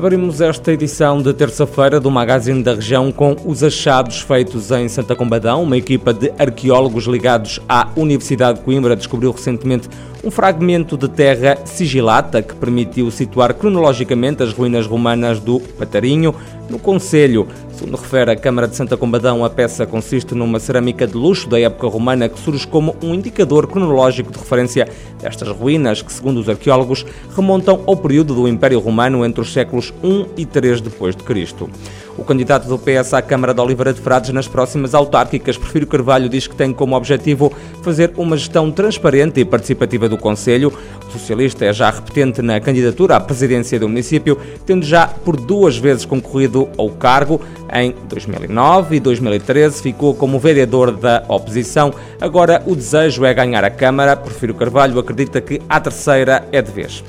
Abrimos esta edição de terça-feira do Magazine da Região com os achados feitos em Santa Combadão. Uma equipa de arqueólogos ligados à Universidade de Coimbra descobriu recentemente um fragmento de terra sigilata que permitiu situar cronologicamente as ruínas romanas do Patarinho no Conselho. Segundo refere a Câmara de Santa Combadão, a peça consiste numa cerâmica de luxo da época romana que surge como um indicador cronológico de referência destas ruínas, que, segundo os arqueólogos, remontam ao período do Império Romano entre os séculos I e III depois de Cristo. O candidato do PS à Câmara de Oliveira de Frades nas próximas autárquicas, Prefiro Carvalho, diz que tem como objetivo fazer uma gestão transparente e participativa do Conselho. O socialista é já repetente na candidatura à presidência do município, tendo já por duas vezes concorrido ao cargo. Em 2009 e 2013 ficou como vereador da oposição. Agora o desejo é ganhar a Câmara. Prefiro Carvalho acredita que a terceira é de vez.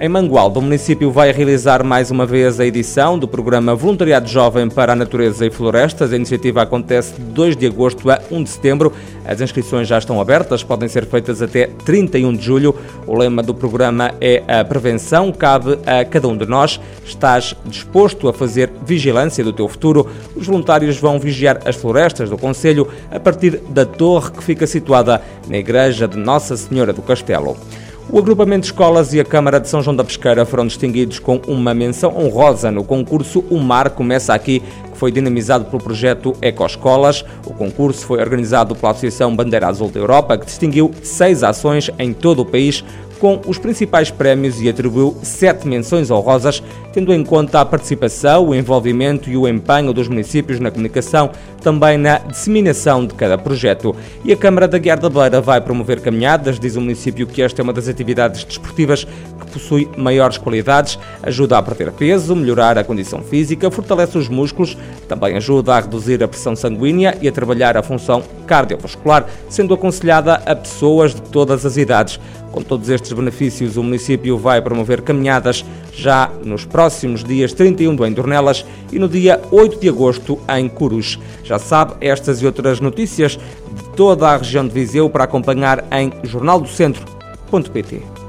Em Mangualde, o município vai realizar mais uma vez a edição do programa Voluntariado Jovem para a Natureza e Florestas. A iniciativa acontece de 2 de agosto a 1 de setembro. As inscrições já estão abertas, podem ser feitas até 31 de julho. O lema do programa é a prevenção, cabe a cada um de nós. Estás disposto a fazer vigilância do teu futuro? Os voluntários vão vigiar as florestas do Conselho a partir da torre que fica situada na Igreja de Nossa Senhora do Castelo. O agrupamento de escolas e a Câmara de São João da Pesqueira foram distinguidos com uma menção honrosa no concurso O Mar Começa Aqui, que foi dinamizado pelo projeto Ecoescolas. O concurso foi organizado pela Associação Bandeira Azul da Europa, que distinguiu seis ações em todo o país, com os principais prémios e atribuiu sete menções honrosas, tendo em conta a participação, o envolvimento e o empenho dos municípios na comunicação, também na disseminação de cada projeto. E a Câmara da Guiar da Beira vai promover caminhadas, diz o município que esta é uma das atividades desportivas que possui maiores qualidades, ajuda a perder peso, melhorar a condição física, fortalece os músculos, também ajuda a reduzir a pressão sanguínea e a trabalhar a função cardiovascular, sendo aconselhada a pessoas de todas as idades. Com todos estes benefícios, o município vai promover caminhadas já nos próximos dias 31 do Endornelas e no dia 8 de agosto em Curus. Já sabe estas e outras notícias de toda a região de Viseu para acompanhar em jornaldocentro.pt.